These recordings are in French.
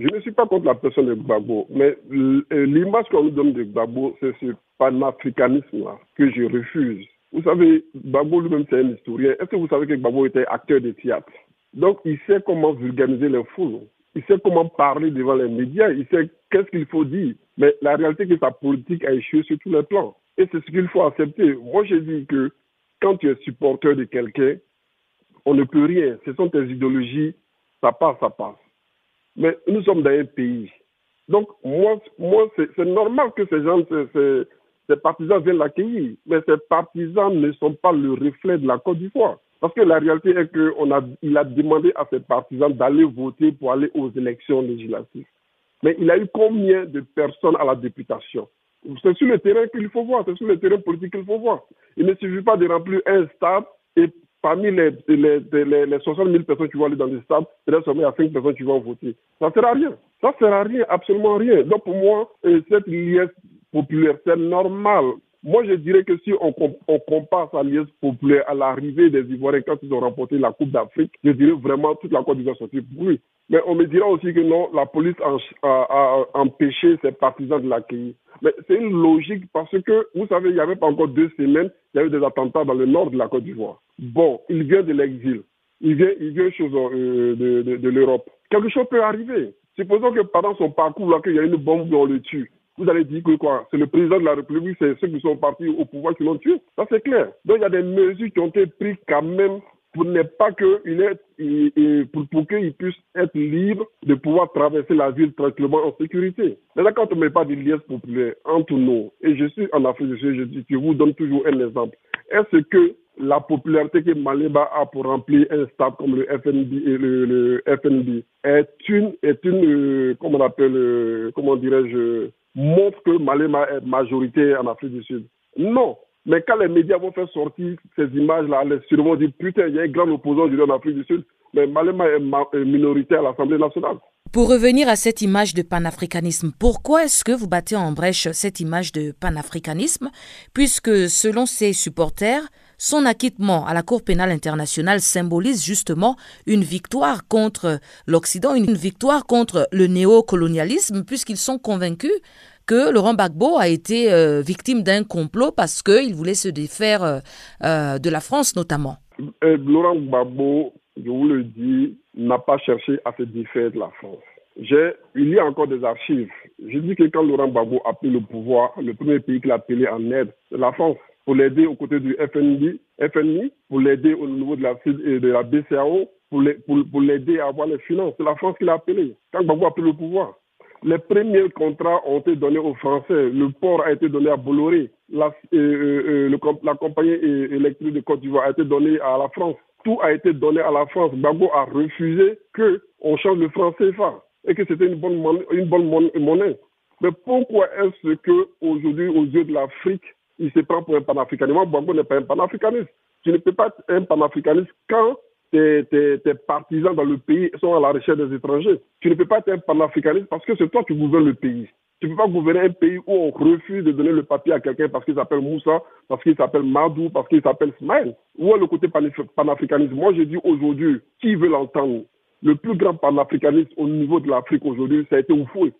Je ne suis pas contre la personne de Gbagbo, mais l'image qu'on nous donne de Gbagbo, c'est ce panafricanisme-là que je refuse. Vous savez, Gbagbo lui-même, c'est un historien. Est-ce que vous savez que Gbagbo était acteur de théâtre? Donc, il sait comment vulgariser les foules. Il sait comment parler devant les médias. Il sait qu'est-ce qu'il faut dire. Mais la réalité, c'est que sa politique a échoué sur tous les plans. Et c'est ce qu'il faut accepter. Moi, je dis que quand tu es supporter de quelqu'un, on ne peut rien. Ce sont tes idéologies, ça passe, ça passe. Mais nous sommes dans un pays. Donc, moi, moi c'est normal que ces gens, ces, ces partisans viennent l'accueillir. Mais ces partisans ne sont pas le reflet de la Côte d'Ivoire. Parce que la réalité est qu'il a, il a demandé à ses partisans d'aller voter pour aller aux élections législatives. Mais il a eu combien de personnes à la députation? C'est sur le terrain qu'il faut voir, c'est sur le terrain politique qu'il faut voir. Il ne suffit pas de remplir un stade et parmi les, les, les, les 60 000 personnes qui vont aller dans le stade, peut-être seulement il y a 5 personnes qui vont voter. Ça ne sert à rien. Ça ne sert à rien, absolument rien. Donc pour moi, euh, cette liesse populaire, c'est normal. Moi, je dirais que si on, compare sa liesse populaire à l'arrivée des Ivoiriens quand ils ont remporté la Coupe d'Afrique, je dirais vraiment toute la Côte d'Ivoire sortir pour lui. Mais on me dira aussi que non, la police a, a empêché ses partisans de l'accueillir. Mais c'est une logique parce que, vous savez, il n'y avait pas encore deux semaines, il y a eu des attentats dans le nord de la Côte d'Ivoire. Bon, il vient de l'exil. Il vient, il vient chose, euh, de, de, de l'Europe. Quelque chose peut arriver. Supposons que pendant son parcours, là, qu'il y a une bombe, on le tue. Vous allez dire que quoi? C'est le président de la République, c'est ceux qui sont partis au pouvoir qui l'ont tué. Ça, c'est clair. Donc, il y a des mesures qui ont été prises quand même pour ne pas qu'il est, pour, pour qu'il puisse être libre de pouvoir traverser la ville tranquillement en sécurité. Maintenant, quand on ne met pas de liesse populaire entre nous, et je suis en Afrique je, dis, je vous donne toujours un exemple. Est-ce que la popularité que Maléba a pour remplir un stade comme le FNB FNB est une, est une, euh, comment on appelle, euh, comment dirais-je, montre que Maléba est majorité en Afrique du Sud. Non. Mais quand les médias vont faire sortir ces images-là, les sûrement dire putain, il y a un grand opposant en Afrique du Sud, mais Maléma est minoritaire à l'Assemblée nationale. Pour revenir à cette image de panafricanisme, pourquoi est-ce que vous battez en brèche cette image de panafricanisme? Puisque selon ses supporters, son acquittement à la Cour pénale internationale symbolise justement une victoire contre l'Occident, une victoire contre le néocolonialisme, puisqu'ils sont convaincus que Laurent Gbagbo a été euh, victime d'un complot parce qu'il voulait se défaire euh, euh, de la France notamment. Laurent Gbagbo, je vous le dis, n'a pas cherché à se défaire de la France. Il y a encore des archives. Je dis que quand Laurent Gbagbo a pris le pouvoir, le premier pays qu'il a appelé en aide, c'est la France pour l'aider aux côtés du FNI, pour l'aider au niveau de la, de la BCAO, pour l'aider à avoir les finances. C'est la France qui l'a appelé quand Gbagbo a pris le pouvoir. Les premiers contrats ont été donnés aux Français. Le port a été donné à Bolloré. La, euh, euh, euh, compagnie électrique de Côte d'Ivoire a été donnée à la France. Tout a été donné à la France. Gbagbo a refusé qu'on change le franc CFA et que c'était une bonne, monnaie, une bonne monnaie. Mais pourquoi est-ce que aujourd'hui, aux yeux de l'Afrique, il se prend pour un panafricaniste Moi, Gbagbo n'est pas un panafricaniste. Tu ne peux pas être un panafricaniste quand tes, tes, partisans dans le pays sont à la recherche des étrangers. Tu ne peux pas être un panafricaniste parce que c'est toi qui gouvernes le pays. Tu ne peux pas gouverner un pays où on refuse de donner le papier à quelqu'un parce qu'il s'appelle Moussa, parce qu'il s'appelle Madou, parce qu'il s'appelle Smaïl. Où est le côté panafricanisme? Moi, je dis aujourd'hui, qui veut l'entendre? Le plus grand panafricaniste au niveau de l'Afrique aujourd'hui, ça a été Oufoué.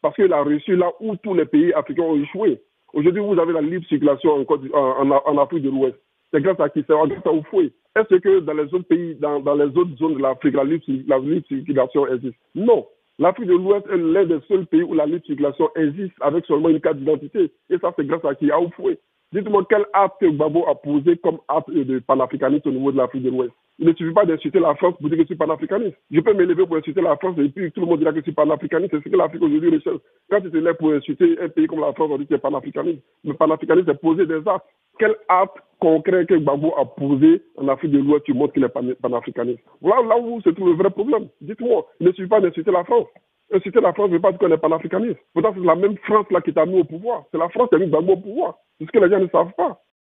Parce qu'il a reçu là où tous les pays africains ont échoué. Aujourd'hui, vous avez la libre circulation en, Afrique de l'Ouest. C'est grâce à qui? C'est grâce à Oufoué. Est-ce que dans les autres pays, dans, les autres zones de l'Afrique, la, la libre circulation existe? Non. L'Afrique de l'Ouest est l'un des seuls pays où la libre circulation existe avec seulement une carte d'identité. Et ça, c'est grâce à qui? À Oufoué. Dites-moi quel acte Gbagbo a posé comme acte de panafricaniste au niveau de l'Afrique de l'Ouest? Il ne suffit pas d'insulter la France pour dire que je suis panafricaniste. Je peux m'élever pour insulter la France et puis tout le monde dira que je suis panafricaniste. C'est ce que l'Afrique aujourd'hui recherche. Quand tu te lèves pour insulter un pays comme la France, on dit que tu es panafricaniste. Mais panafricaniste, c'est poser des actes. Quel acte concret que Gbagbo a posé en Afrique de l'Ouest, tu montres qu'il est panafricaniste. Voilà là où se trouve le vrai problème. Dites-moi, il ne suffit pas d'insulter la France. Insulter la France ne veut pas dire qu'on est panafricaniste. Pourtant, c'est la même France là qui t'a mis au pouvoir. C'est la France qui a mis Gbagbo au pouvoir. C'est ce que les gens ne savent pas.